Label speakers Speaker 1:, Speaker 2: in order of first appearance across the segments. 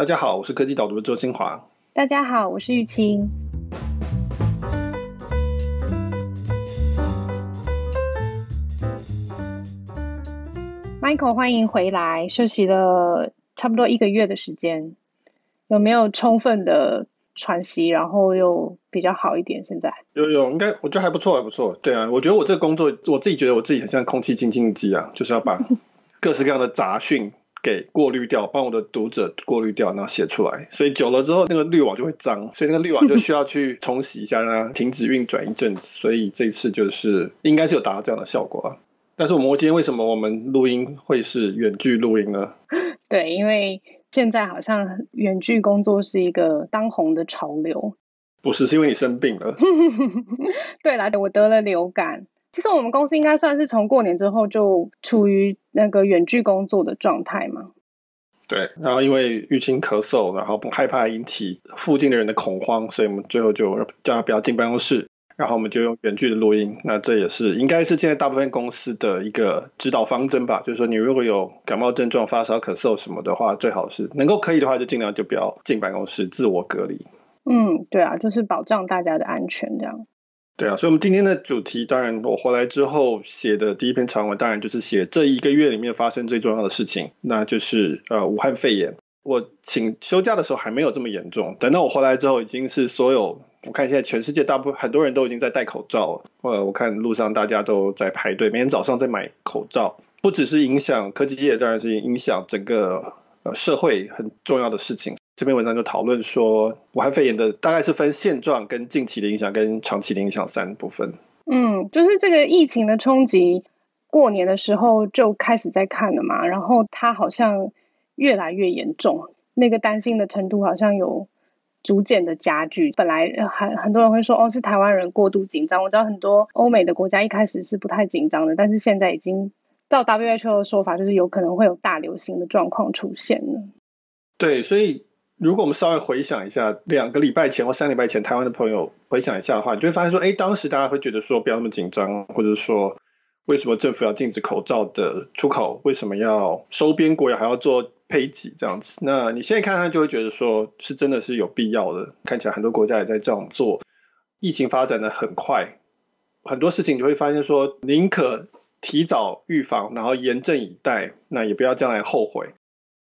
Speaker 1: 大家好，我是科技导读的周清华。
Speaker 2: 大家好，我是玉清。Michael，欢迎回来，休息了差不多一个月的时间，有没有充分的喘息，然后又比较好一点？现在
Speaker 1: 有有，应该我觉得还不错，还不错。对啊，我觉得我这个工作，我自己觉得我自己很像空气清净机啊，就是要把各式各样的杂讯。给过滤掉，帮我的读者过滤掉，然后写出来。所以久了之后，那个滤网就会脏，所以那个滤网就需要去冲洗一下，让它停止运转一阵子。所以这次就是应该是有达到这样的效果啊。但是我们今天为什么我们录音会是远距录音呢？
Speaker 2: 对，因为现在好像远距工作是一个当红的潮流。
Speaker 1: 不是，是因为你生病了。
Speaker 2: 对啦，我得了流感。其实我们公司应该算是从过年之后就处于那个远距工作的状态嘛。
Speaker 1: 对，然后因为玉清咳嗽，然后不害怕引起附近的人的恐慌，所以我们最后就叫他不要进办公室，然后我们就用远距的录音。那这也是应该是现在大部分公司的一个指导方针吧，就是说你如果有感冒症状、发烧、咳嗽什么的话，最好是能够可以的话，就尽量就不要进办公室，自我隔离。
Speaker 2: 嗯，对啊，就是保障大家的安全这样。
Speaker 1: 对啊，所以，我们今天的主题，当然，我回来之后写的第一篇长文，当然就是写这一个月里面发生最重要的事情，那就是呃，武汉肺炎。我请休假的时候还没有这么严重，等到我回来之后，已经是所有，我看现在全世界大部分很多人都已经在戴口罩了。呃，我看路上大家都在排队，每天早上在买口罩，不只是影响科技界，当然是影响整个呃社会很重要的事情。这篇文章就讨论说，武汉肺炎的大概是分现状、跟近期的影响、跟长期的影响三部分。
Speaker 2: 嗯，就是这个疫情的冲击，过年的时候就开始在看了嘛，然后它好像越来越严重，那个担心的程度好像有逐渐的加剧。本来很很多人会说，哦，是台湾人过度紧张。我知道很多欧美的国家一开始是不太紧张的，但是现在已经照 WHO 的说法，就是有可能会有大流行的状况出现了。
Speaker 1: 对，所以。如果我们稍微回想一下，两个礼拜前或三礼拜前，台湾的朋友回想一下的话，你就会发现说，哎，当时大家会觉得说不要那么紧张，或者说为什么政府要禁止口罩的出口，为什么要收编国，还要做配给这样子？那你现在看看就会觉得说是真的是有必要的，看起来很多国家也在这样做。疫情发展的很快，很多事情你会发现说，宁可提早预防，然后严阵以待，那也不要将来后悔。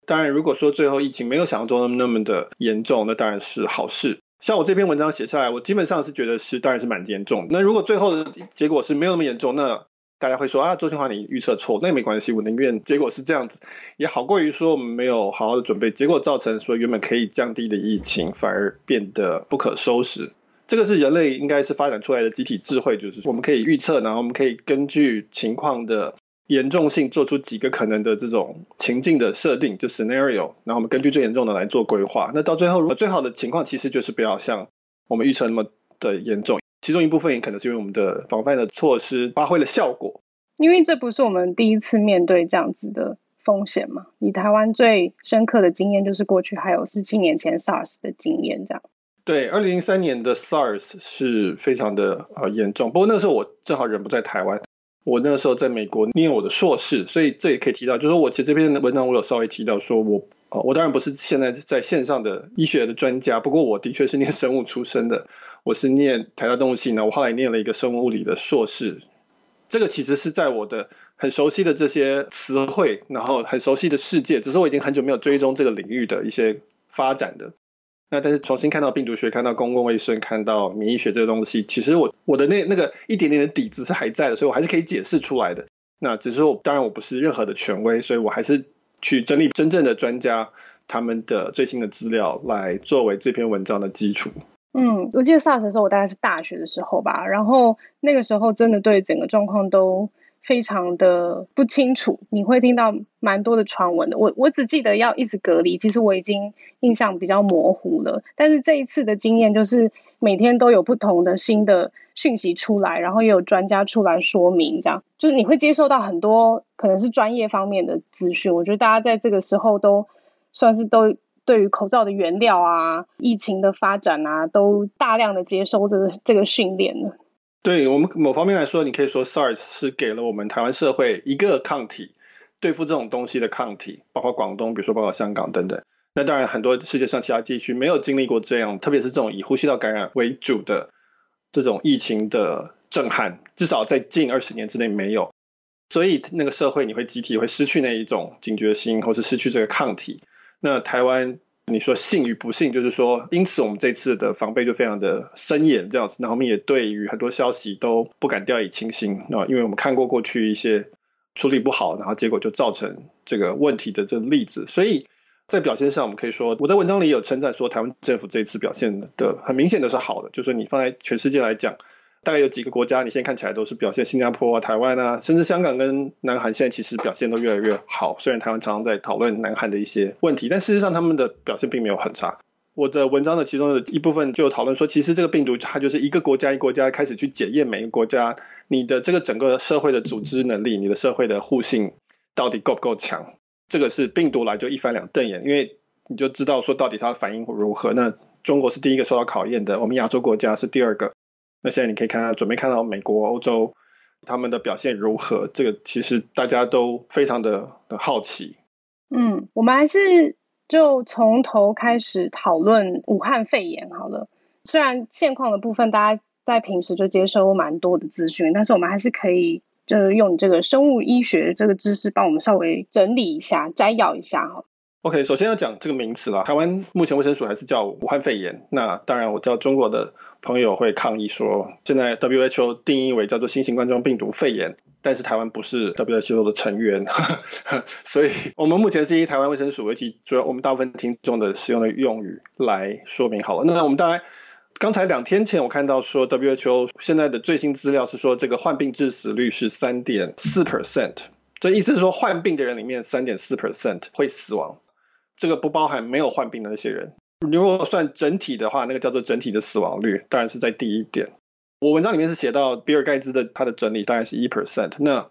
Speaker 1: 当然，如果说最后疫情没有想象中那么那么的严重，那当然是好事。像我这篇文章写下来，我基本上是觉得是，当然是蛮严重。那如果最后的结果是没有那么严重，那大家会说啊，周清华你预测错，那也没关系，我宁愿结果是这样子，也好过于说我们没有好好的准备，结果造成说原本可以降低的疫情反而变得不可收拾。这个是人类应该是发展出来的集体智慧，就是我们可以预测，然后我们可以根据情况的。严重性做出几个可能的这种情境的设定，就 scenario，然后我们根据最严重的来做规划。那到最后，如果最好的情况其实就是不要像我们预测那么的严重。其中一部分也可能是因为我们的防范的措施发挥了效果。
Speaker 2: 因为这不是我们第一次面对这样子的风险嘛。以台湾最深刻的经验就是过去还有十七年前 SARS 的经验，这样。
Speaker 1: 对，二零零三年的 SARS 是非常的呃严重。不过那个时候我正好人不在台湾。我那个时候在美国念我的硕士，所以这也可以提到，就是我其实这篇文章我有稍微提到，说我呃我当然不是现在在线上的医学的专家，不过我的确是念生物出身的，我是念台大动物系呢，我后来念了一个生物物理的硕士，这个其实是在我的很熟悉的这些词汇，然后很熟悉的世界，只是我已经很久没有追踪这个领域的一些发展的。那但是重新看到病毒学，看到公共卫生，看到免疫学这个东西，其实我我的那那个一点点的底子是还在的，所以我还是可以解释出来的。那只是我当然我不是任何的权威，所以我还是去整理真正的专家他们的最新的资料来作为这篇文章的基础。
Speaker 2: 嗯，我记得 SARS 的时候，我大概是大学的时候吧，然后那个时候真的对整个状况都。非常的不清楚，你会听到蛮多的传闻的。我我只记得要一直隔离，其实我已经印象比较模糊了。但是这一次的经验就是每天都有不同的新的讯息出来，然后也有专家出来说明，这样就是你会接受到很多可能是专业方面的资讯。我觉得大家在这个时候都算是都对于口罩的原料啊、疫情的发展啊，都大量的接收这个这个训练了。
Speaker 1: 对我们某方面来说，你可以说 SARS 是给了我们台湾社会一个抗体，对付这种东西的抗体，包括广东，比如说包括香港等等。那当然，很多世界上其他地区没有经历过这样，特别是这种以呼吸道感染为主的这种疫情的震撼，至少在近二十年之内没有。所以那个社会你会集体会失去那一种警觉心，或是失去这个抗体。那台湾。你说幸与不幸，就是说，因此我们这次的防备就非常的森严，这样子。然后我们也对于很多消息都不敢掉以轻心，那因为我们看过过去一些处理不好，然后结果就造成这个问题的这个例子。所以在表现上，我们可以说，我在文章里有称赞说，台湾政府这次表现的很明显的是好的，就是你放在全世界来讲。大概有几个国家，你现在看起来都是表现，新加坡啊、台湾啊，甚至香港跟南韩现在其实表现都越来越好。虽然台湾常常在讨论南韩的一些问题，但事实上他们的表现并没有很差。我的文章的其中的一部分就讨论说，其实这个病毒它就是一个国家一个国家开始去检验每一个国家你的这个整个社会的组织能力，你的社会的互信到底够不够强。这个是病毒来就一翻两瞪眼，因为你就知道说到底它的反应如何。那中国是第一个受到考验的，我们亚洲国家是第二个。那现在你可以看到，准备看到美国、欧洲他们的表现如何？这个其实大家都非常的好奇。
Speaker 2: 嗯，我们还是就从头开始讨论武汉肺炎好了。虽然现况的部分大家在平时就接收蛮多的资讯，但是我们还是可以就是用这个生物医学这个知识帮我们稍微整理一下、摘要一下哈。
Speaker 1: OK，首先要讲这个名词啦。台湾目前卫生署还是叫武汉肺炎。那当然，我知道中国的朋友会抗议说，现在 WHO 定义为叫做新型冠状病毒肺炎，但是台湾不是 WHO 的成员，所以我们目前是以台湾卫生署为其主要，我们大部分听众的使用的用语来说明好了。那我们大概刚才两天前我看到说 WHO 现在的最新资料是说，这个患病致死率是三点四 percent，这意思是说患病的人里面三点四 percent 会死亡。这个不包含没有患病的那些人。如果算整体的话，那个叫做整体的死亡率，当然是在第一点。我文章里面是写到比尔盖茨的他的整理大概是一 percent。那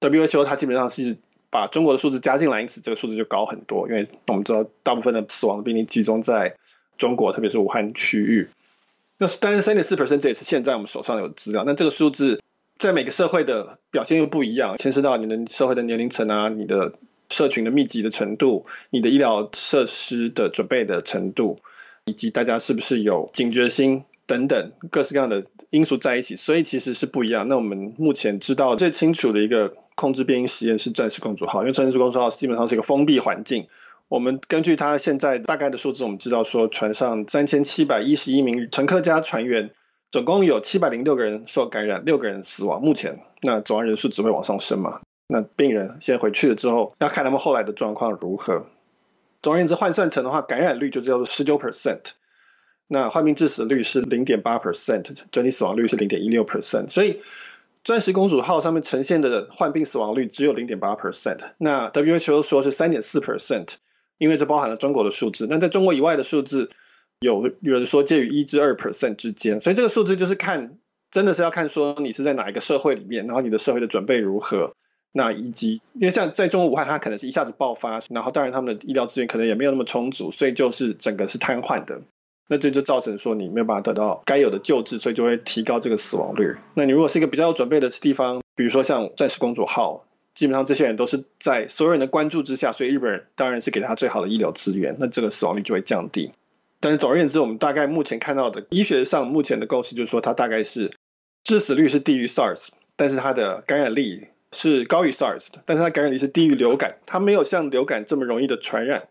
Speaker 1: WHO 它基本上是把中国的数字加进来，因此这个数字就高很多。因为我们知道大部分的死亡的病例集中在中国，特别是武汉区域。那但是三点四 percent 这也是现在我们手上有资料。那这个数字在每个社会的表现又不一样，牵涉到你的社会的年龄层啊，你的。社群的密集的程度，你的医疗设施的准备的程度，以及大家是不是有警觉心等等各式各样的因素在一起，所以其实是不一样。那我们目前知道最清楚的一个控制变异实验是钻石公主号，因为钻石公主号基本上是一个封闭环境。我们根据它现在大概的数字，我们知道说船上三千七百一十一名乘客加船员，总共有七百零六个人受感染，六个人死亡。目前那总人数只会往上升嘛。那病人先回去了之后，要看他们后来的状况如何。总而言之，换算成的话，感染率就叫做十九 percent，那患病致死率是零点八 percent，整体死亡率是零点一六 percent。所以，钻石公主号上面呈现的患病死亡率只有零点八 percent。那 WHO 说是三点四 percent，因为这包含了中国的数字。那在中国以外的数字，有有人说介于一至二 percent 之间。所以这个数字就是看，真的是要看说你是在哪一个社会里面，然后你的社会的准备如何。那以及，因为像在中国武汉，它可能是一下子爆发，然后当然他们的医疗资源可能也没有那么充足，所以就是整个是瘫痪的。那这就造成说你没有办法得到该有的救治，所以就会提高这个死亡率。那你如果是一个比较有准备的地方，比如说像钻石公主号，基本上这些人都是在所有人的关注之下，所以日本人当然是给他最好的医疗资源，那这个死亡率就会降低。但是总而言之，我们大概目前看到的医学上目前的构思就是说，它大概是致死率是低于 SARS，但是它的感染力。是高于 SARS 的，但是它感染力是低于流感，它没有像流感这么容易的传染，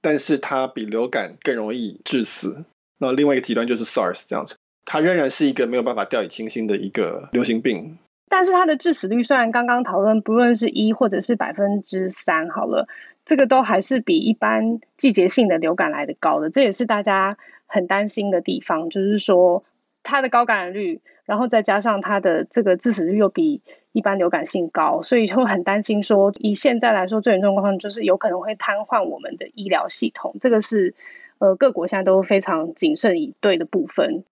Speaker 1: 但是它比流感更容易致死。那另外一个极端就是 SARS 这样子，它仍然是一个没有办法掉以轻心的一个流行病。
Speaker 2: 但是它的致死率虽然刚刚讨论不论是一或者是百分之三好了，这个都还是比一般季节性的流感来的高的，这也是大家很担心的地方，就是说它的高感染率，然后再加上它的这个致死率又比。一般流感性高，所以就会很担心说，以现在来说，最严重的状况就是有可能会瘫痪我们的医疗系统。这个是呃各国现在都非常谨慎以对的部分。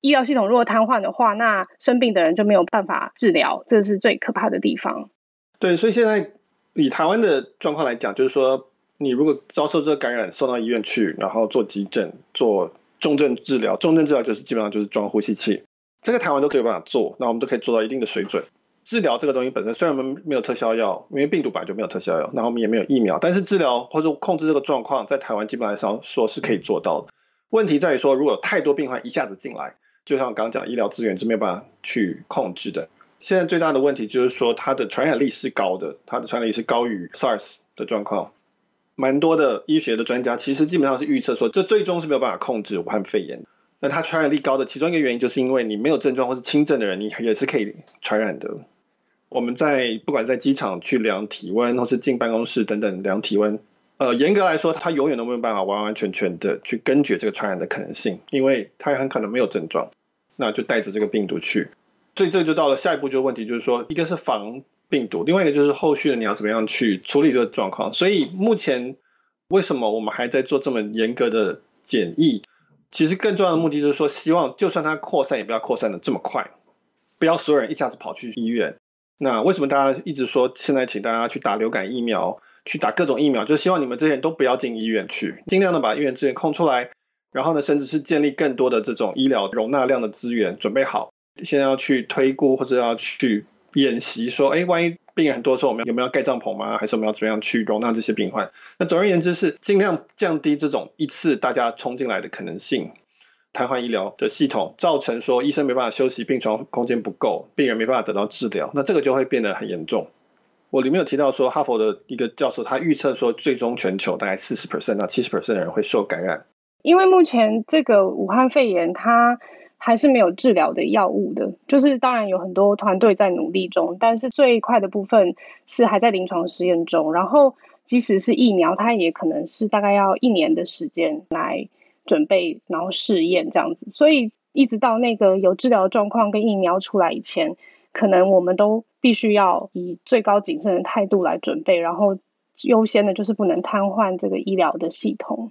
Speaker 2: 医疗系统如果瘫痪的话，那生病的人就没有办法治疗，这是最可怕的地方。
Speaker 1: 对，所以现在以台湾的状况来讲，就是说你如果遭受这个感染，送到医院去，然后做急诊、做重症治疗，重症治疗就是基本上就是装呼吸器，这个台湾都可以办法做，那我们都可以做到一定的水准。治疗这个东西本身，虽然我们没有特效药，因为病毒本来就没有特效药，然后我们也没有疫苗，但是治疗或者控制这个状况，在台湾基本上说是可以做到的。问题在于说，如果有太多病患一下子进来，就像我刚刚讲，医疗资源是没有办法去控制的。现在最大的问题就是说，它的传染力是高的，它的传染力是高于 SARS 的状况。蛮多的医学的专家其实基本上是预测说，这最终是没有办法控制武汉肺炎。那它传染力高的其中一个原因，就是因为你没有症状或是轻症的人，你也是可以传染的。我们在不管在机场去量体温，或是进办公室等等量体温，呃，严格来说，它永远都没有办法完完全全的去根绝这个传染的可能性，因为它很可能没有症状，那就带着这个病毒去。所以这就到了下一步，就问题就是说，一个是防病毒，另外一个就是后续的你要怎么样去处理这个状况。所以目前为什么我们还在做这么严格的检疫？其实更重要的目的就是说，希望就算它扩散，也不要扩散的这么快，不要所有人一下子跑去医院。那为什么大家一直说现在请大家去打流感疫苗，去打各种疫苗，就希望你们这些人都不要进医院去，尽量的把医院资源空出来，然后呢，甚至是建立更多的这种医疗容纳量的资源准备好。现在要去推估或者要去演习，说，哎，万一病人很多时候，我们有没有盖帐篷吗？还是我们要怎么样去容纳这些病患？那总而言之是尽量降低这种一次大家冲进来的可能性。瘫痪医疗的系统造成说医生没办法休息，病床空间不够，病人没办法得到治疗，那这个就会变得很严重。我里面有提到说，哈佛的一个教授他预测说，最终全球大概四十 percent 到七十 percent 的人会受感染。
Speaker 2: 因为目前这个武汉肺炎它还是没有治疗的药物的，就是当然有很多团队在努力中，但是最快的部分是还在临床实验中。然后即使是疫苗，它也可能是大概要一年的时间来。准备，然后试验这样子，所以一直到那个有治疗状况跟疫苗出来以前，可能我们都必须要以最高谨慎的态度来准备，然后优先的就是不能瘫痪这个医疗的系统。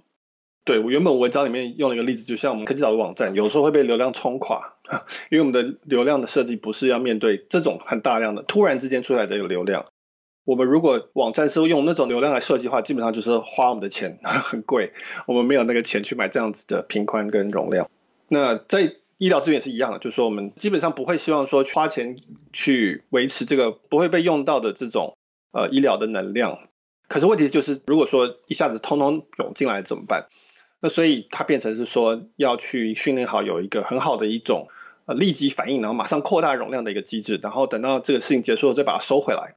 Speaker 1: 对，我原本文章里面用了一个例子，就像我们科技岛的网站，有时候会被流量冲垮，因为我们的流量的设计不是要面对这种很大量的突然之间出来的一个流量。我们如果网站是用那种流量来设计的话，基本上就是花我们的钱 很贵，我们没有那个钱去买这样子的频宽跟容量。那在医疗资源是一样的，就是说我们基本上不会希望说花钱去维持这个不会被用到的这种呃医疗的能量。可是问题就是，如果说一下子通通涌进来怎么办？所以它变成是说要去训练好有一个很好的一种呃立即反应，然后马上扩大容量的一个机制，然后等到这个事情结束了再把它收回来。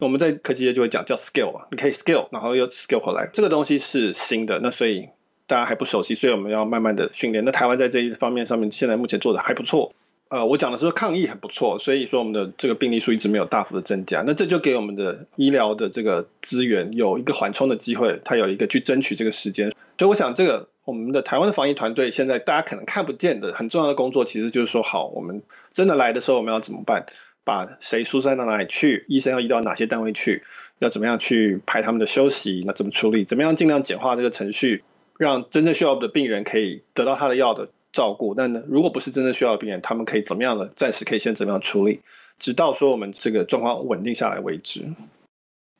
Speaker 1: 我们在科技界就会讲叫 scale，你可以 scale，然后又 scale 回来。这个东西是新的，那所以大家还不熟悉，所以我们要慢慢的训练。那台湾在这一方面上面，现在目前做的还不错。呃，我讲的是说抗疫很不错，所以说我们的这个病例数一直没有大幅的增加。那这就给我们的医疗的这个资源有一个缓冲的机会，它有一个去争取这个时间。所以我想这个我们的台湾的防疫团队现在大家可能看不见的很重要的工作，其实就是说好，我们真的来的时候我们要怎么办？把谁疏散到哪里去？医生要移到哪些单位去？要怎么样去排他们的休息？那怎么处理？怎么样尽量简化这个程序，让真正需要的病人可以得到他的药的照顾？但呢，如果不是真正需要的病人，他们可以怎么样的？暂时可以先怎么样处理，直到说我们这个状况稳定下来为止。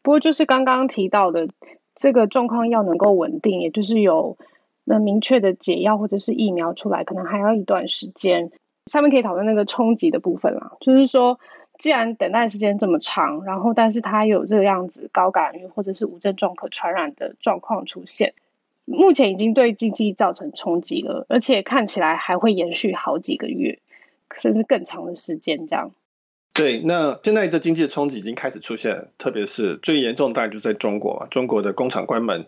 Speaker 2: 不过就是刚刚提到的，这个状况要能够稳定，也就是有那明确的解药或者是疫苗出来，可能还要一段时间。下面可以讨论那个冲击的部分啦，就是说，既然等待时间这么长，然后但是它有这个样子高感染率或者是无症状可传染的状况出现，目前已经对经济造成冲击了，而且看起来还会延续好几个月，甚至更长的时间这样。
Speaker 1: 对，那现在这经济的冲击已经开始出现，特别是最严重的当然就在中国，中国的工厂关门，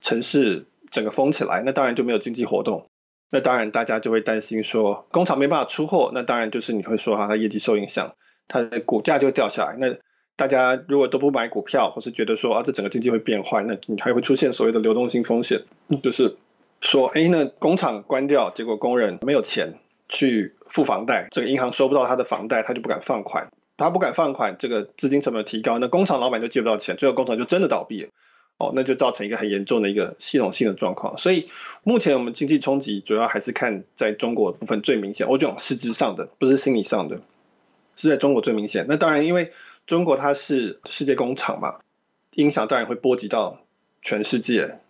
Speaker 1: 城市整个封起来，那当然就没有经济活动。那当然，大家就会担心说，工厂没办法出货，那当然就是你会说哈，它业绩受影响，它的股价就会掉下来。那大家如果都不买股票，或是觉得说啊，这整个经济会变坏，那你还会出现所谓的流动性风险，就是说，哎，那工厂关掉，结果工人没有钱去付房贷，这个银行收不到他的房贷，他就不敢放款，他不敢放款，这个资金成本提高，那工厂老板就借不到钱，最后工厂就真的倒闭了。哦，那就造成一个很严重的一个系统性的状况。所以目前我们经济冲击主要还是看在中国部分最明显。我讲实质上的，不是心理上的，是在中国最明显。那当然，因为中国它是世界工厂嘛，影响当然会波及到全世界。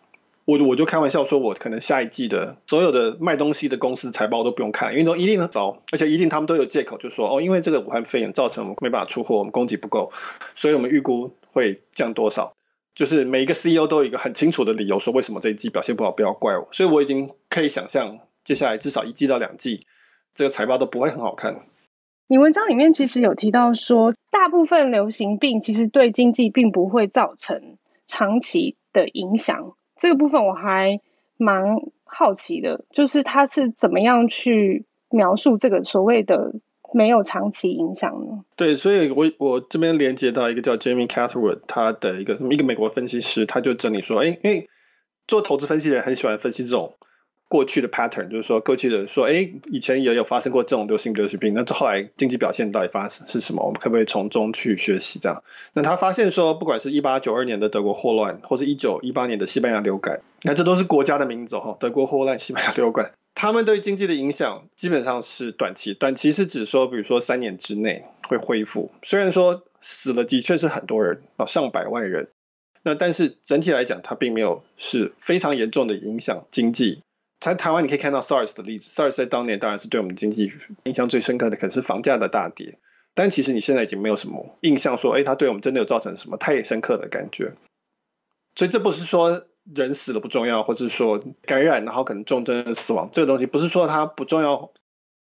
Speaker 1: 我我就开玩笑说，我可能下一季的所有的卖东西的公司财报都不用看，因为都一定很糟，而且一定他们都有借口，就说哦，因为这个武汉肺炎造成我们没办法出货，我们供给不够，所以我们预估会降多少。就是每一个 CEO 都有一个很清楚的理由，说为什么这一季表现不好，不要怪我。所以我已经可以想象，接下来至少一季到两季，这个财报都不会很好看。
Speaker 2: 你文章里面其实有提到说，大部分流行病其实对经济并不会造成长期的影响。这个部分我还蛮好奇的，就是他是怎么样去描述这个所谓的没有长期影响呢？
Speaker 1: 对，所以我我这边连接到一个叫 Jamie Catherwood，他的一个一个美国分析师，他就整理说，哎，因为做投资分析的人很喜欢分析这种。过去的 pattern 就是说，过去的说，哎，以前也有发生过这种流行流行病，那后来经济表现到底发生是什么？我们可不可以从中去学习？这样，那他发现说，不管是一八九二年的德国霍乱，或是一九一八年的西班牙流感，那这都是国家的名字哈，德国霍乱、西班牙流感，他们对经济的影响基本上是短期，短期是指说，比如说三年之内会恢复，虽然说死了的确是很多人啊，上百万人，那但是整体来讲，它并没有是非常严重的影响经济。在台湾，你可以看到 SARS 的例子。SARS 在当年当然是对我们经济印象最深刻的，可能是房价的大跌。但其实你现在已经没有什么印象说，哎，它对我们真的有造成什么太深刻的感觉。所以这不是说人死了不重要，或者是说感染然后可能重症死亡这个东西，不是说它不重要。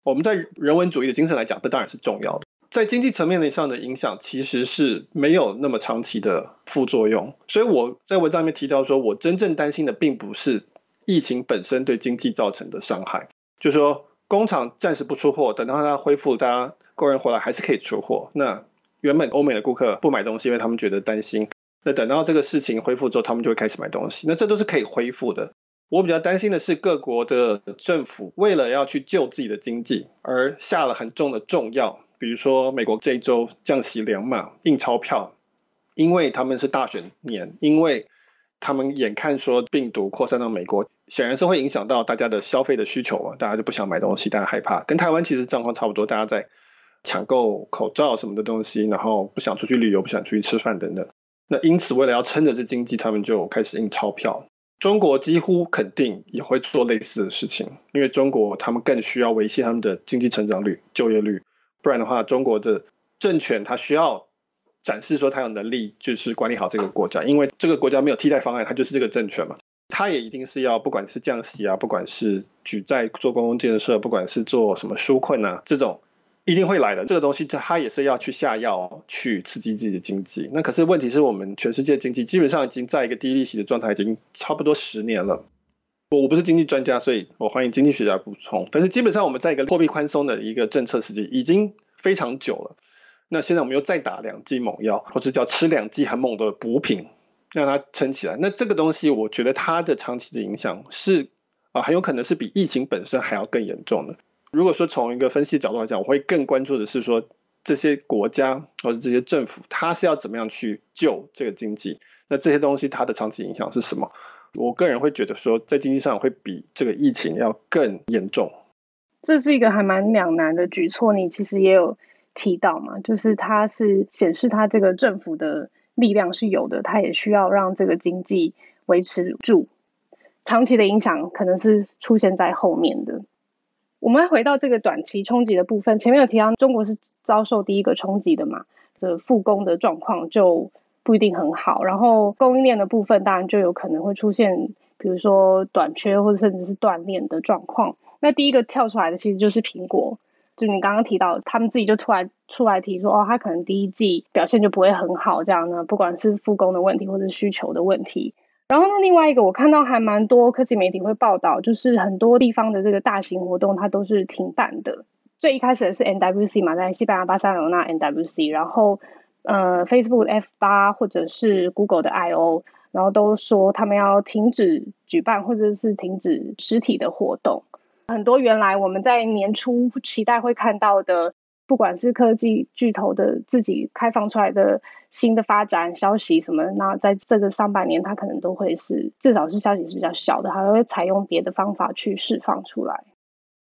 Speaker 1: 我们在人文主义的精神来讲，这当然是重要的。在经济层面上的影响，其实是没有那么长期的副作用。所以我在文章里面提到说，我真正担心的并不是。疫情本身对经济造成的伤害，就是说工厂暂时不出货，等到它恢复，大家工人回来还是可以出货。那原本欧美的顾客不买东西，因为他们觉得担心。那等到这个事情恢复之后，他们就会开始买东西。那这都是可以恢复的。我比较担心的是各国的政府为了要去救自己的经济，而下了很重的重药。比如说美国这一周降息两码，印钞票，因为他们是大选年，因为他们眼看说病毒扩散到美国。显然是会影响到大家的消费的需求嘛，大家就不想买东西，大家害怕。跟台湾其实状况差不多，大家在抢购口罩什么的东西，然后不想出去旅游，不想出去吃饭等等。那因此，为了要撑着这经济，他们就开始印钞票。中国几乎肯定也会做类似的事情，因为中国他们更需要维系他们的经济成长率、就业率，不然的话，中国的政权它需要展示说它有能力，就是管理好这个国家，因为这个国家没有替代方案，它就是这个政权嘛。他也一定是要，不管是降息啊，不管是举债做公共建设，不管是做什么纾困啊，这种一定会来的。这个东西，他也是要去下药去刺激自己的经济。那可是问题是我们全世界经济基本上已经在一个低利息的状态，已经差不多十年了。我我不是经济专家，所以我欢迎经济学家补充。但是基本上我们在一个货币宽松的一个政策时期已经非常久了。那现在我们又再打两剂猛药，或者叫吃两剂很猛的补品。让它撑起来，那这个东西我觉得它的长期的影响是啊，很有可能是比疫情本身还要更严重的。如果说从一个分析角度来讲，我会更关注的是说这些国家或者这些政府，它是要怎么样去救这个经济？那这些东西它的长期影响是什么？我个人会觉得说，在经济上会比这个疫情要更严重。
Speaker 2: 这是一个还蛮两难的举措，你其实也有提到嘛，就是它是显示它这个政府的。力量是有的，它也需要让这个经济维持住。长期的影响可能是出现在后面的。我们回到这个短期冲击的部分，前面有提到中国是遭受第一个冲击的嘛，这复工的状况就不一定很好。然后供应链的部分当然就有可能会出现，比如说短缺或者甚至是断链的状况。那第一个跳出来的其实就是苹果。就你刚刚提到，他们自己就突然出来提说，哦，他可能第一季表现就不会很好，这样呢，不管是复工的问题或者需求的问题。然后呢，另外一个我看到还蛮多科技媒体会报道，就是很多地方的这个大型活动它都是停办的。最一开始的是 NWC 嘛，在西班牙巴塞罗那 NWC，然后呃 Facebook F 八或者是 Google 的 I/O，然后都说他们要停止举办或者是停止实体的活动。很多原来我们在年初期待会看到的，不管是科技巨头的自己开放出来的新的发展消息什么，那在这个上半年，它可能都会是至少是消息是比较小的，还会采用别的方法去释放出来。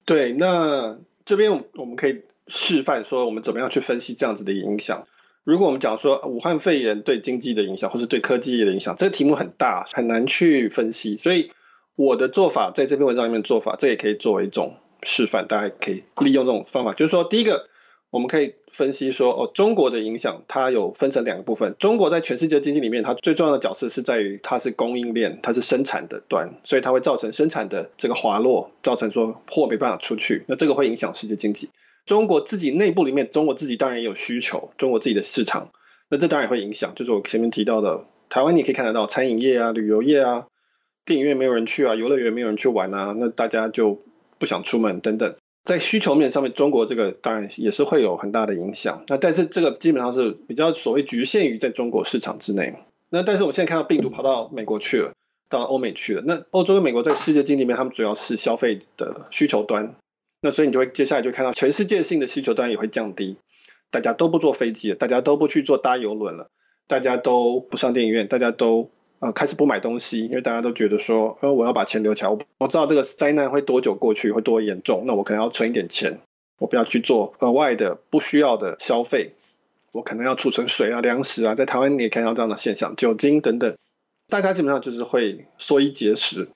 Speaker 1: 对，那这边我们可以示范说，我们怎么样去分析这样子的影响。如果我们讲说武汉肺炎对经济的影响，或是对科技的影响，这个题目很大，很难去分析。所以我的做法在这篇文章里面做法，这也可以作为一种示范，大家可以利用这种方法。就是说，第一个，我们可以分析说，哦，中国的影响它有分成两个部分。中国在全世界经济里面，它最重要的角色是在于它是供应链，它是生产的端，所以它会造成生产的这个滑落，造成说货没办法出去，那这个会影响世界经济。中国自己内部里面，中国自己当然也有需求，中国自己的市场，那这当然也会影响。就是我前面提到的，台湾你可以看得到，餐饮业啊、旅游业啊、电影院没有人去啊、游乐园没有人去玩啊，那大家就不想出门等等。在需求面上面，中国这个当然也是会有很大的影响。那但是这个基本上是比较所谓局限于在中国市场之内。那但是我们现在看到病毒跑到美国去了，到欧美去了。那欧洲跟美国在世界经济里面，他们主要是消费的需求端。那所以你就会接下来就看到全世界性的需求端也会降低，大家都不坐飞机了，大家都不去坐搭邮轮了，大家都不上电影院，大家都呃开始不买东西，因为大家都觉得说，呃我要把钱留起来，我我知道这个灾难会多久过去，会多严重，那我可能要存一点钱，我不要去做额外的不需要的消费，我可能要储存水啊、粮食啊，在台湾你也看到这样的现象，酒精等等，大家基本上就是会缩衣节食。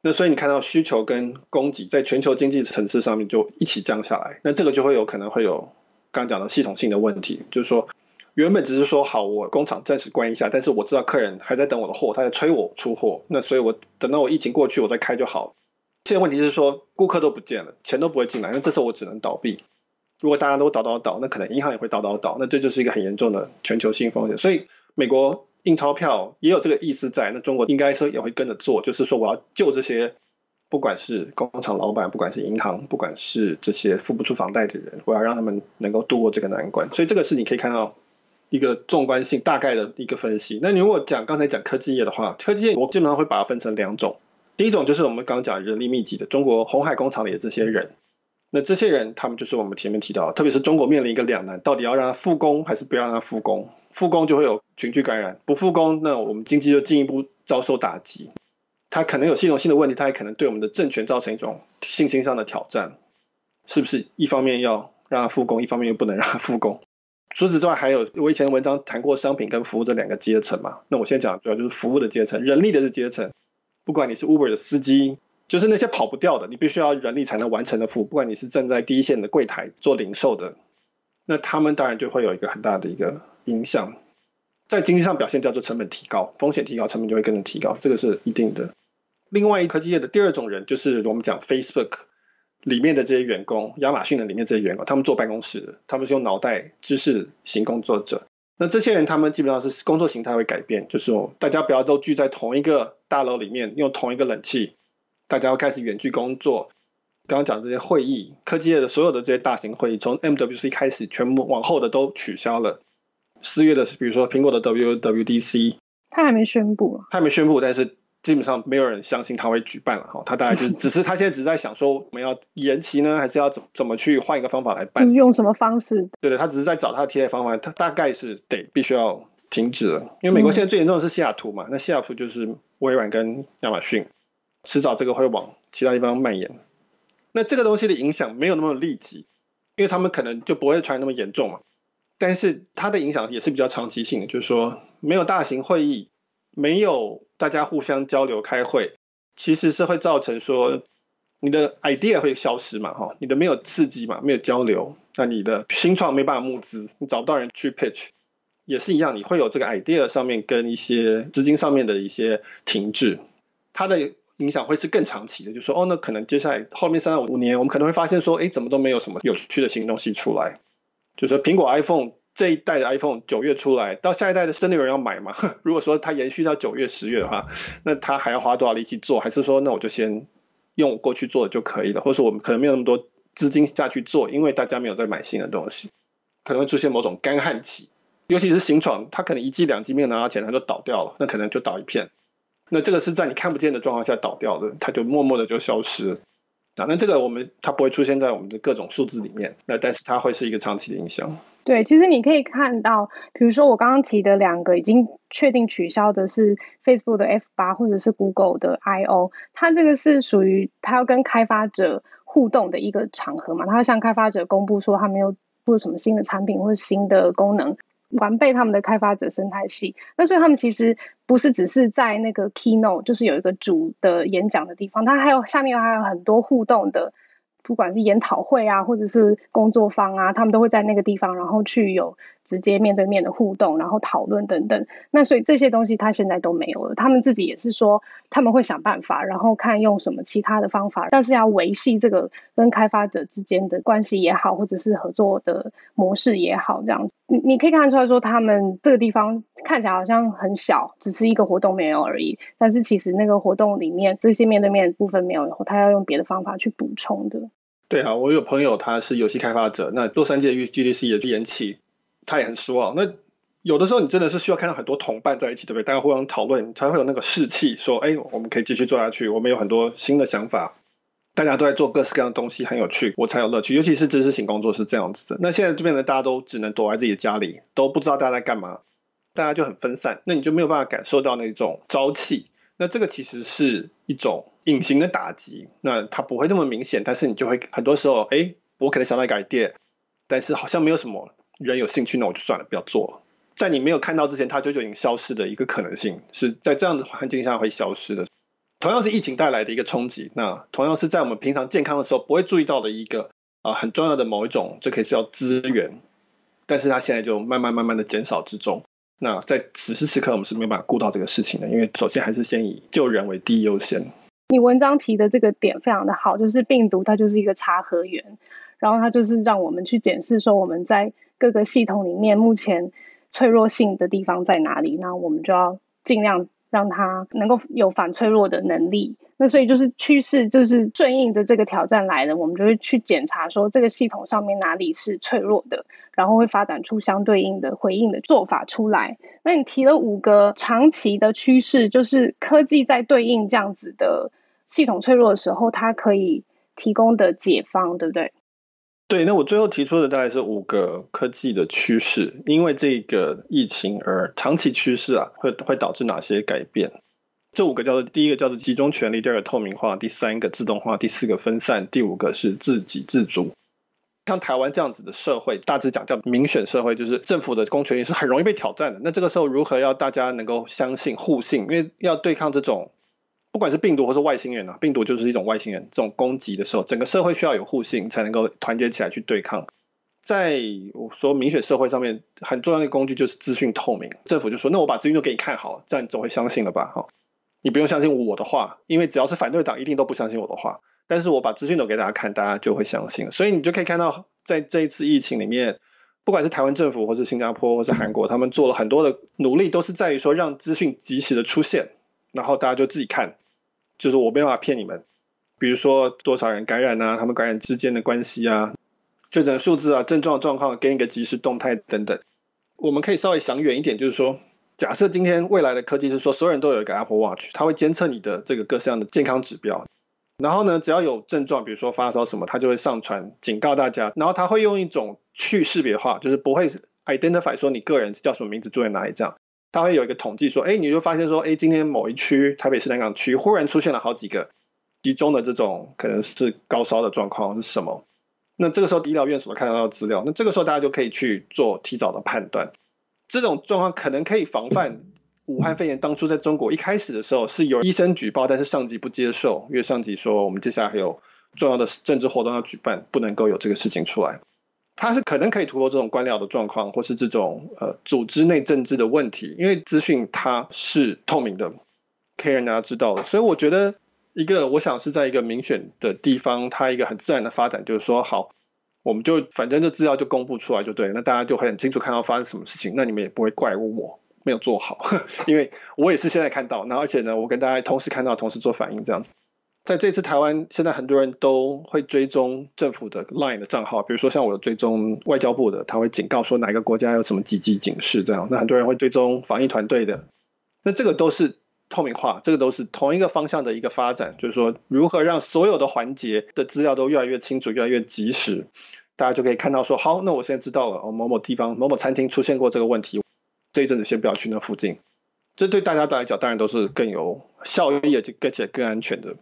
Speaker 1: 那所以你看到需求跟供给在全球经济层次上面就一起降下来，那这个就会有可能会有刚刚讲的系统性的问题，就是说原本只是说好我工厂暂时关一下，但是我知道客人还在等我的货，他在催我出货，那所以我等到我疫情过去我再开就好。现在问题是说顾客都不见了，钱都不会进来，那这时候我只能倒闭。如果大家都倒倒倒，那可能银行也会倒倒倒，那这就是一个很严重的全球性风险。所以美国。印钞票也有这个意思在，那中国应该说也会跟着做，就是说我要救这些，不管是工厂老板，不管是银行，不管是这些付不出房贷的人，我要让他们能够度过这个难关。所以这个是你可以看到一个纵观性大概的一个分析。那你如果讲刚才讲科技业的话，科技业我基本上会把它分成两种，第一种就是我们刚刚讲人力密集的中国红海工厂里的这些人，那这些人他们就是我们前面提到，特别是中国面临一个两难，到底要让他复工还是不要让他复工？复工就会有群聚感染，不复工，那我们经济就进一步遭受打击。它可能有系统性的问题，它也可能对我们的政权造成一种信心上的挑战。是不是一方面要让它复工，一方面又不能让它复工？除此之外，还有我以前的文章谈过商品跟服务这两个阶层嘛？那我现在讲主要就是服务的阶层，人力的这阶层。不管你是 Uber 的司机，就是那些跑不掉的，你必须要人力才能完成的服务。不管你是站在第一线的柜台做零售的，那他们当然就会有一个很大的一个。影响在经济上表现叫做成本提高，风险提高，成本就会跟着提高，这个是一定的。另外，科技业的第二种人就是我们讲 Facebook 里面的这些员工，亚马逊的里面这些员工，他们坐办公室的，他们是用脑袋知识型工作者。那这些人他们基本上是工作形态会改变，就是说大家不要都聚在同一个大楼里面，用同一个冷气，大家要开始远距工作。刚刚讲这些会议，科技业的所有的这些大型会议，从 MWC 开始，全部往后的都取消了。四月的，比如说苹果的 WWDC，
Speaker 2: 他还没宣布，
Speaker 1: 他还没宣布，但是基本上没有人相信他会举办了哈。他大概就是，只是他现在只是在想说，我们要延期呢，还是要怎怎么去换一个方法来办？
Speaker 2: 就是用什么方式？
Speaker 1: 对对，他只是在找他的替代方法，他大概是得必须要停止了，因为美国现在最严重的是西雅图嘛，嗯、那西雅图就是微软跟亚马逊，迟早这个会往其他地方蔓延。那这个东西的影响没有那么立即，因为他们可能就不会传那么严重嘛。但是它的影响也是比较长期性的，就是说没有大型会议，没有大家互相交流开会，其实是会造成说你的 idea 会消失嘛，哈，你的没有刺激嘛，没有交流，那你的新创没办法募资，你找不到人去 pitch，也是一样，你会有这个 idea 上面跟一些资金上面的一些停滞，它的影响会是更长期的，就说哦，那可能接下来后面三到五年，我们可能会发现说，哎，怎么都没有什么有趣的新东西出来。就是说苹果 iPhone 这一代的 iPhone 九月出来，到下一代的真的有人要买吗？如果说它延续到九月、十月的话，那它还要花多少力气做？还是说，那我就先用过去做的就可以了？或者说我们可能没有那么多资金下去做，因为大家没有在买新的东西，可能会出现某种干旱期。尤其是新创，它可能一季两季没有拿到钱，它就倒掉了，那可能就倒一片。那这个是在你看不见的状况下倒掉的，它就默默的就消失。啊，那这个我们它不会出现在我们的各种数字里面，那但是它会是一个长期的影响。
Speaker 2: 对，其实你可以看到，比如说我刚刚提的两个已经确定取消的是 Facebook 的 F 八或者是 Google 的 I O，它这个是属于它要跟开发者互动的一个场合嘛，它要向开发者公布说他没有做什么新的产品或者新的功能。完备他们的开发者生态系。那所以他们其实不是只是在那个 keynote，就是有一个主的演讲的地方，它还有下面还有很多互动的。不管是研讨会啊，或者是工作坊啊，他们都会在那个地方，然后去有直接面对面的互动，然后讨论等等。那所以这些东西他现在都没有了。他们自己也是说他们会想办法，然后看用什么其他的方法，但是要维系这个跟开发者之间的关系也好，或者是合作的模式也好，这样你你可以看出来说，他们这个地方看起来好像很小，只是一个活动没有而已。但是其实那个活动里面这些面对面的部分没有以后，他要用别的方法去补充的。
Speaker 1: 对啊，我有朋友他是游戏开发者，那洛杉矶的 GDC 也延期，他也很失望。那有的时候你真的是需要看到很多同伴在一起，对不对？大家互相讨论，才会有那个士气，说，哎，我们可以继续做下去。我们有很多新的想法，大家都在做各式各样的东西，很有趣，我才有乐趣。尤其是知识型工作是这样子的。那现在这边的大家都只能躲在自己的家里，都不知道大家在干嘛，大家就很分散，那你就没有办法感受到那种朝气。那这个其实是一种隐形的打击，那它不会那么明显，但是你就会很多时候，哎，我可能想到一个 idea，但是好像没有什么人有兴趣，那我就算了，不要做了。在你没有看到之前，它就就已经消失的一个可能性，是在这样的环境下会消失的。同样是疫情带来的一个冲击，那同样是在我们平常健康的时候不会注意到的一个啊很重要的某一种，这可以叫资源，但是它现在就慢慢慢慢的减少之中。那在此时此刻，我们是没办法顾到这个事情的，因为首先还是先以救人为第一优先。
Speaker 2: 你文章提的这个点非常的好，就是病毒它就是一个查核源，然后它就是让我们去检视说我们在各个系统里面目前脆弱性的地方在哪里，那我们就要尽量让它能够有反脆弱的能力。那所以就是趋势，就是顺应着这个挑战来的，我们就会去检查说这个系统上面哪里是脆弱的，然后会发展出相对应的回应的做法出来。那你提了五个长期的趋势，就是科技在对应这样子的系统脆弱的时候，它可以提供的解方，对不对？
Speaker 1: 对，那我最后提出的大概是五个科技的趋势，因为这个疫情而长期趋势啊，会会导致哪些改变？这五个叫做第一个叫做集中权力，第二个透明化，第三个自动化，第四个分散，第五个是自给自足。像台湾这样子的社会，大致讲叫民选社会，就是政府的公权力是很容易被挑战的。那这个时候如何要大家能够相信互信？因为要对抗这种不管是病毒或是外星人啊，病毒就是一种外星人这种攻击的时候，整个社会需要有互信才能够团结起来去对抗。在我说民选社会上面，很重要的工具就是资讯透明。政府就说，那我把资讯都给你看好，这样你总会相信了吧？哈。你不用相信我的话，因为只要是反对党，一定都不相信我的话。但是我把资讯都给大家看，大家就会相信。所以你就可以看到，在这一次疫情里面，不管是台湾政府，或是新加坡，或是韩国，他们做了很多的努力，都是在于说让资讯及时的出现，然后大家就自己看，就是我没办法骗你们。比如说多少人感染啊，他们感染之间的关系啊，确诊数字啊，症状状况跟一个即时动态等等，我们可以稍微想远一点，就是说。假设今天未来的科技是说，所有人都有一个 Apple Watch，它会监测你的这个各式样的健康指标，然后呢，只要有症状，比如说发烧什么，它就会上传警告大家，然后它会用一种去识别化，就是不会 identify 说你个人叫什么名字住在哪里这样，它会有一个统计说，哎，你就发现说，哎，今天某一区台北市南港区忽然出现了好几个集中的这种可能是高烧的状况是什么？那这个时候医疗院所看到的资料，那这个时候大家就可以去做提早的判断。这种状况可能可以防范武汉肺炎当初在中国一开始的时候是有医生举报，但是上级不接受，因为上级说我们接下来还有重要的政治活动要举办，不能够有这个事情出来。它是可能可以突破这种官僚的状况，或是这种呃组织内政治的问题，因为资讯它是透明的，可以让大家知道的。所以我觉得一个我想是在一个民选的地方，它一个很自然的发展就是说好。我们就反正这资料就公布出来就对，那大家就会很清楚看到发生什么事情，那你们也不会怪我没有做好，因为我也是现在看到，然后而且呢，我跟大家同时看到，同时做反应这样子。在这次台湾，现在很多人都会追踪政府的 LINE 的账号，比如说像我追踪外交部的，他会警告说哪个国家有什么紧急警示这样，那很多人会追踪防疫团队的，那这个都是透明化，这个都是同一个方向的一个发展，就是说如何让所有的环节的资料都越来越清楚，越来越及时。大家就可以看到说，好，那我现在知道了，哦，某某地方某某餐厅出现过这个问题，这一阵子先不要去那附近。这对大家来讲，当然都是更有效益，而且更安全的。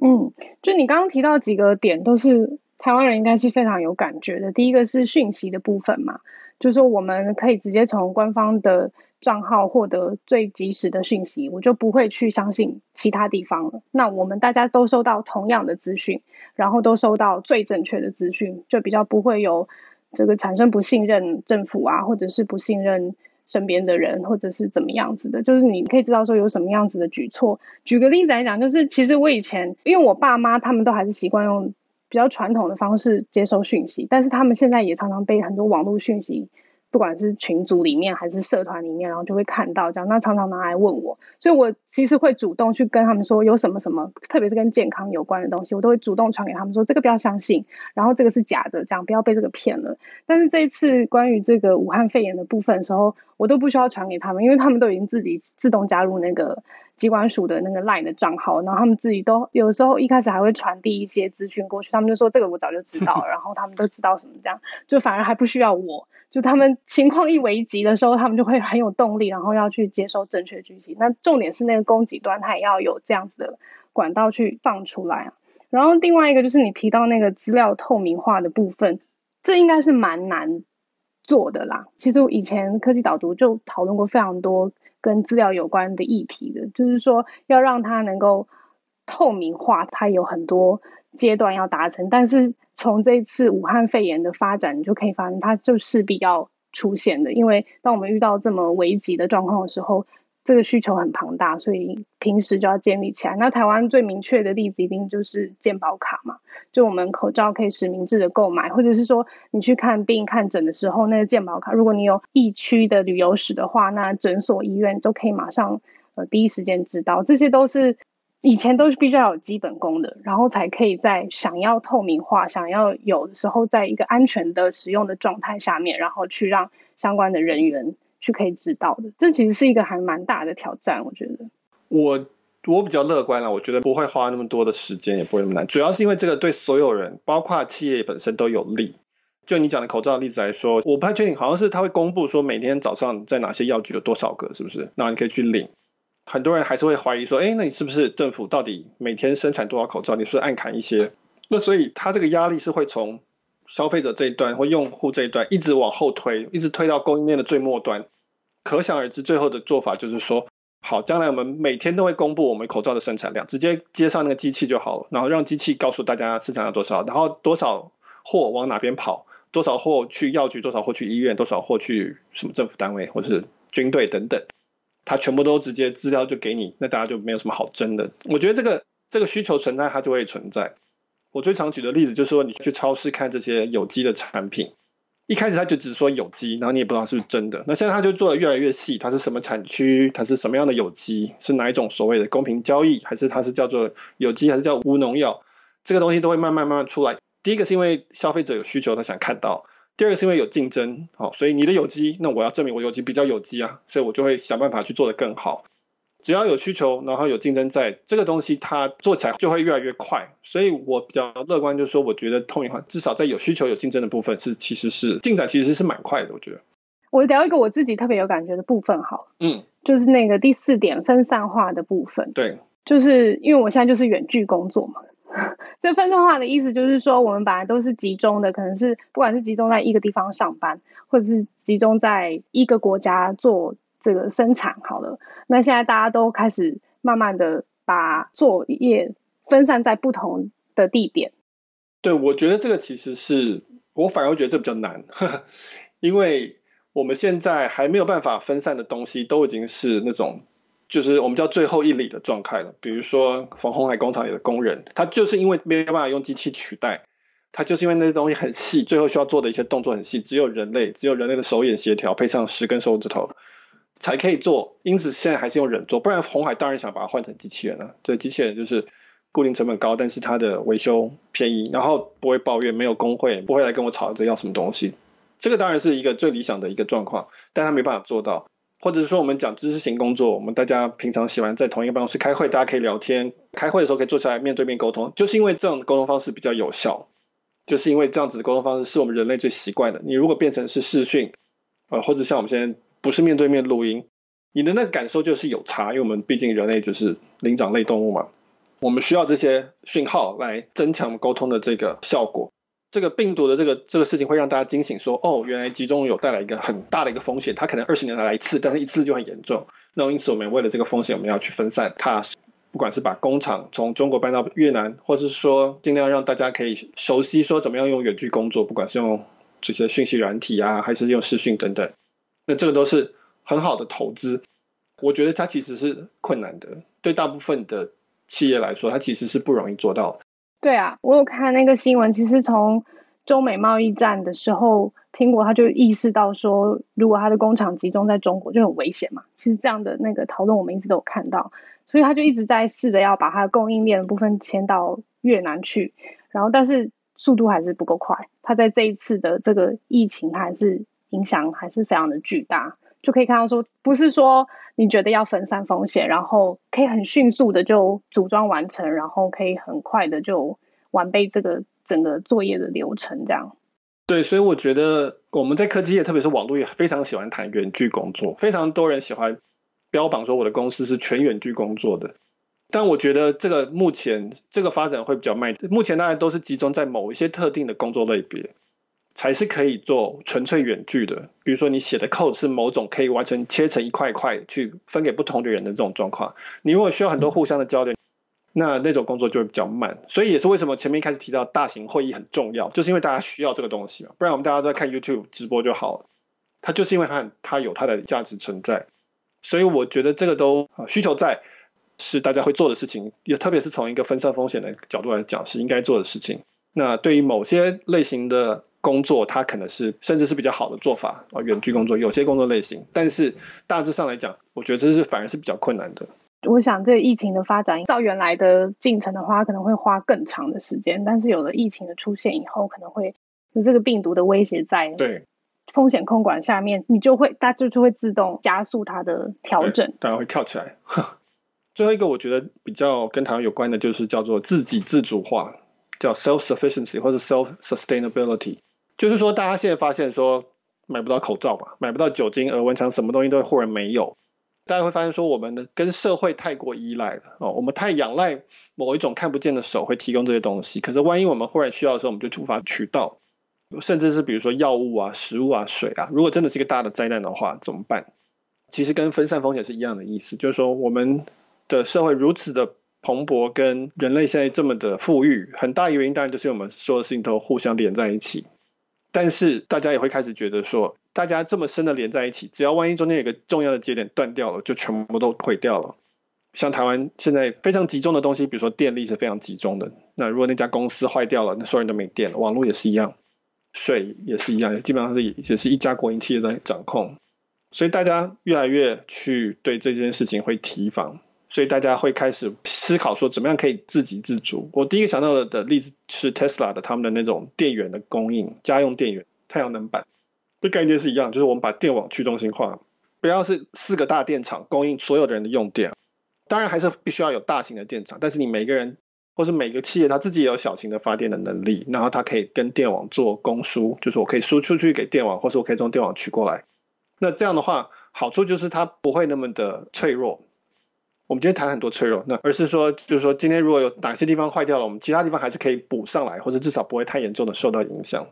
Speaker 2: 嗯，就你刚刚提到几个点，都是台湾人应该是非常有感觉的。第一个是讯息的部分嘛，就是说我们可以直接从官方的账号获得最及时的讯息，我就不会去相信其他地方了。那我们大家都收到同样的资讯，然后都收到最正确的资讯，就比较不会有这个产生不信任政府啊，或者是不信任。身边的人，或者是怎么样子的，就是你可以知道说有什么样子的举措。举个例子来讲，就是其实我以前，因为我爸妈他们都还是习惯用比较传统的方式接收讯息，但是他们现在也常常被很多网络讯息。不管是群组里面还是社团里面，然后就会看到这样，那常常拿来问我，所以我其实会主动去跟他们说有什么什么，特别是跟健康有关的东西，我都会主动传给他们说这个不要相信，然后这个是假的，这样不要被这个骗了。但是这一次关于这个武汉肺炎的部分时候，我都不需要传给他们，因为他们都已经自己自动加入那个疾管署的那个 LINE 的账号，然后他们自己都有时候一开始还会传递一些资讯过去，他们就说这个我早就知道，然后他们都知道什么这样，就反而还不需要我。就他们情况一危急的时候，他们就会很有动力，然后要去接收正确讯息。那重点是那个供给端，它也要有这样子的管道去放出来啊。然后另外一个就是你提到那个资料透明化的部分，这应该是蛮难做的啦。其实我以前科技导读就讨论过非常多跟资料有关的议题的，就是说要让它能够透明化，它有很多阶段要达成，但是。从这次武汉肺炎的发展，你就可以发现它就势必要出现的。因为当我们遇到这么危急的状况的时候，这个需求很庞大，所以平时就要建立起来。那台湾最明确的例子一定就是健保卡嘛，就我们口罩可以实名制的购买，或者是说你去看病看诊的时候，那个健保卡，如果你有疫区的旅游史的话，那诊所医院都可以马上呃第一时间知道，这些都是。以前都是必须要有基本功的，然后才可以在想要透明化、想要有的时候，在一个安全的使用的状态下面，然后去让相关的人员去可以知道的。这其实是一个还蛮大的挑战，我觉得。
Speaker 1: 我我比较乐观了，我觉得不会花那么多的时间，也不会那么难。主要是因为这个对所有人，包括企业本身都有利。就你讲的口罩的例子来说，我不太确定，好像是他会公布说每天早上在哪些药局有多少个，是不是？那你可以去领。很多人还是会怀疑说，哎，那你是不是政府到底每天生产多少口罩？你是不是暗砍一些？那所以他这个压力是会从消费者这一端或用户这一端一直往后推，一直推到供应链的最末端。可想而知，最后的做法就是说，好，将来我们每天都会公布我们口罩的生产量，直接接上那个机器就好了，然后让机器告诉大家生产量多少，然后多少货往哪边跑，多少货去药局，多少货去医院，多少货去什么政府单位或者是军队等等。它全部都直接资料就给你，那大家就没有什么好争的。我觉得这个这个需求存在，它就会存在。我最常举的例子就是说，你去超市看这些有机的产品，一开始他就只说有机，然后你也不知道是不是真的。那现在他就做的越来越细，它是什么产区，它是什么样的有机，是哪一种所谓的公平交易，还是它是叫做有机，还是叫无农药，这个东西都会慢慢慢慢出来。第一个是因为消费者有需求，他想看到。第二个是因为有竞争，好，所以你的有机，那我要证明我有机比较有机啊，所以我就会想办法去做得更好。只要有需求，然后有竞争在，这个东西它做起来就会越来越快。所以我比较乐观，就是说，我觉得透明化至少在有需求、有竞争的部分是其实是进展其实是蛮快的，我觉得。
Speaker 2: 我聊一个我自己特别有感觉的部分，好，
Speaker 1: 嗯，
Speaker 2: 就是那个第四点分散化的部分。
Speaker 1: 对，
Speaker 2: 就是因为我现在就是远距工作嘛。这分散化的意思就是说，我们本来都是集中的，可能是不管是集中在一个地方上班，或者是集中在一个国家做这个生产好了。那现在大家都开始慢慢的把作业分散在不同的地点。
Speaker 1: 对，我觉得这个其实是我反而觉得这比较难，因为我们现在还没有办法分散的东西，都已经是那种。就是我们叫最后一里的状态了，比如说防红海工厂里的工人，他就是因为没有办法用机器取代，他就是因为那些东西很细，最后需要做的一些动作很细，只有人类，只有人类的手眼协调配上十根手指头才可以做，因此现在还是用人做，不然红海当然想把它换成机器人了。对，机器人就是固定成本高，但是它的维修便宜，然后不会抱怨，没有工会，不会来跟我吵着要什么东西，这个当然是一个最理想的一个状况，但他没办法做到。或者说，我们讲知识型工作，我们大家平常喜欢在同一个办公室开会，大家可以聊天，开会的时候可以坐下来面对面沟通，就是因为这种沟通方式比较有效，就是因为这样子的沟通方式是我们人类最习惯的。你如果变成是视讯，呃，或者像我们现在不是面对面录音，你的那个感受就是有差，因为我们毕竟人类就是灵长类动物嘛，我们需要这些讯号来增强沟通的这个效果。这个病毒的这个这个事情会让大家惊醒说，说哦，原来集中有带来一个很大的一个风险，它可能二十年来一次，但是一次就很严重。那因此我们为了这个风险，我们要去分散它，不管是把工厂从中国搬到越南，或是说尽量让大家可以熟悉说怎么样用远距工作，不管是用这些讯息软体啊，还是用视讯等等，那这个都是很好的投资。我觉得它其实是困难的，对大部分的企业来说，它其实是不容易做到的。
Speaker 2: 对啊，我有看那个新闻，其实从中美贸易战的时候，苹果它就意识到说，如果它的工厂集中在中国就很危险嘛。其实这样的那个讨论我们一直都有看到，所以它就一直在试着要把它供应链的部分迁到越南去，然后但是速度还是不够快。它在这一次的这个疫情，它还是影响还是非常的巨大。就可以看到说，不是说你觉得要分散风险，然后可以很迅速的就组装完成，然后可以很快的就完备这个整个作业的流程这样。
Speaker 1: 对，所以我觉得我们在科技业，特别是网络业，非常喜欢谈远距工作，非常多人喜欢标榜说我的公司是全远距工作的。但我觉得这个目前这个发展会比较慢，目前大家都是集中在某一些特定的工作类别。才是可以做纯粹远距的，比如说你写的 code 是某种可以完全切成一块一块去分给不同的人的这种状况。你如果需要很多互相的交流，那那种工作就会比较慢。所以也是为什么前面一开始提到大型会议很重要，就是因为大家需要这个东西嘛，不然我们大家都在看 YouTube 直播就好了。它就是因为它它有它的价值存在，所以我觉得这个都需求在，是大家会做的事情，也特别是从一个分散风险的角度来讲是应该做的事情。那对于某些类型的。工作它可能是甚至是比较好的做法啊，远距工作有些工作类型，但是大致上来讲，我觉得这是反而是比较困难的。
Speaker 2: 我想这个疫情的发展，照原来的进程的话，可能会花更长的时间，但是有了疫情的出现以后，可能会有这个病毒的威胁在，
Speaker 1: 对
Speaker 2: 风险控管下面，你就会大家就就会自动加速它的调整，
Speaker 1: 当然会跳起来。最后一个我觉得比较跟台湾有关的，就是叫做自给自足化，叫 self sufficiency 或者 self sustainability。就是说，大家现在发现说买不到口罩嘛，买不到酒精、额温枪，什么东西都会忽然没有。大家会发现说，我们的跟社会太过依赖了哦，我们太仰赖某一种看不见的手会提供这些东西。可是万一我们忽然需要的时候，我们就无法取到，甚至是比如说药物啊、食物啊、水啊，如果真的是一个大的灾难的话，怎么办？其实跟分散风险是一样的意思，就是说我们的社会如此的蓬勃，跟人类现在这么的富裕，很大一个原因当然就是我们所有的事情都互相连在一起。但是大家也会开始觉得说，大家这么深的连在一起，只要万一中间有个重要的节点断掉了，就全部都毁掉了。像台湾现在非常集中的东西，比如说电力是非常集中的。那如果那家公司坏掉了，那所有人都没电了。网络也是一样，水也是一样，基本上是也是一家国营企业在掌控。所以大家越来越去对这件事情会提防。所以大家会开始思考说，怎么样可以自给自足？我第一个想到的的例子是 Tesla 的他们的那种电源的供应，家用电源、太阳能板，这概念是一样，就是我们把电网去中心化，不要是四个大电厂供应所有的人的用电，当然还是必须要有大型的电厂，但是你每个人或是每个企业，它自己也有小型的发电的能力，然后它可以跟电网做供输，就是我可以输出去给电网，或是我可以从电网取过来。那这样的话，好处就是它不会那么的脆弱。我们今天谈很多脆弱，那而是说，就是说今天如果有哪些地方坏掉了，我们其他地方还是可以补上来，或者至少不会太严重的受到影响。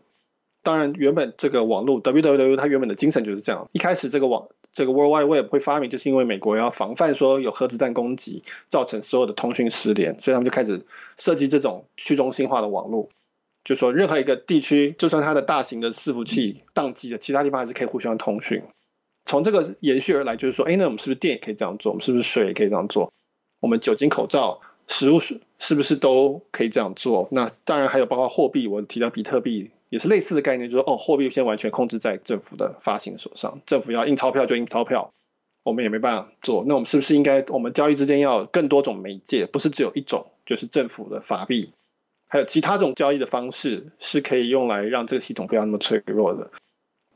Speaker 1: 当然，原本这个网络 WWW 它原本的精神就是这样。一开始这个网这个 World Wide Web 会发明，就是因为美国要防范说有核子弹攻击造成所有的通讯失联，所以他们就开始设计这种去中心化的网络，就说任何一个地区，就算它的大型的伺服器宕机了，其他地方还是可以互相通讯。从这个延续而来，就是说，哎，那我们是不是电也可以这样做？我们是不是水也可以这样做？我们酒精、口罩、食物是是不是都可以这样做？那当然还有包括货币，我提到比特币也是类似的概念，就是说，哦，货币先完全控制在政府的发行手上，政府要印钞票就印钞票，我们也没办法做。那我们是不是应该，我们交易之间要更多种媒介，不是只有一种，就是政府的法币，还有其他种交易的方式是可以用来让这个系统不要那么脆弱的。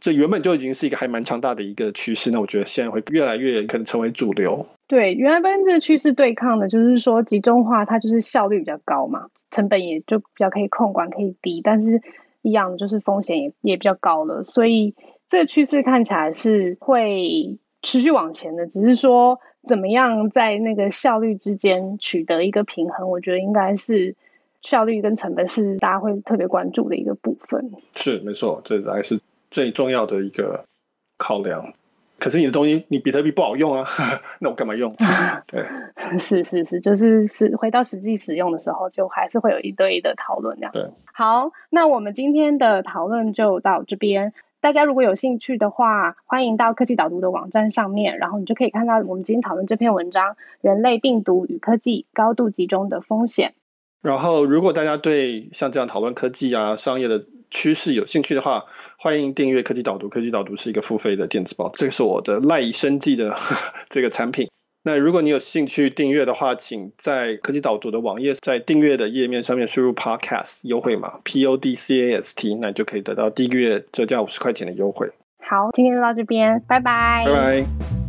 Speaker 1: 这原本就已经是一个还蛮强大的一个趋势，那我觉得现在会越来越可能成为主流。
Speaker 2: 对，原来跟这个趋势对抗的，就是说集中化它就是效率比较高嘛，成本也就比较可以控管，可以低，但是一样就是风险也也比较高了。所以这个趋势看起来是会持续往前的，只是说怎么样在那个效率之间取得一个平衡，我觉得应该是效率跟成本是大家会特别关注的一个部分。
Speaker 1: 是没错，这还是最重要的一个考量。可是你的东西，你比特币不好用啊，那我干嘛用？对，
Speaker 2: 是是是，就是是回到实际使用的时候，就还是会有一堆的讨论这样。
Speaker 1: 对，
Speaker 2: 好，那我们今天的讨论就到这边。大家如果有兴趣的话，欢迎到科技导读的网站上面，然后你就可以看到我们今天讨论这篇文章《人类病毒与科技高度集中的风险》。
Speaker 1: 然后，如果大家对像这样讨论科技啊、商业的趋势有兴趣的话，欢迎订阅科技导读。科技导读是一个付费的电子报，这个是我的赖以生计的 这个产品。那如果你有兴趣订阅的话，请在科技导读的网页，在订阅的页面上面输入 Podcast 优惠码 P O D C A S T，那你就可以得到第一个月折价五十块钱的优惠。
Speaker 2: 好，今天就到这边，拜拜。
Speaker 1: 拜拜。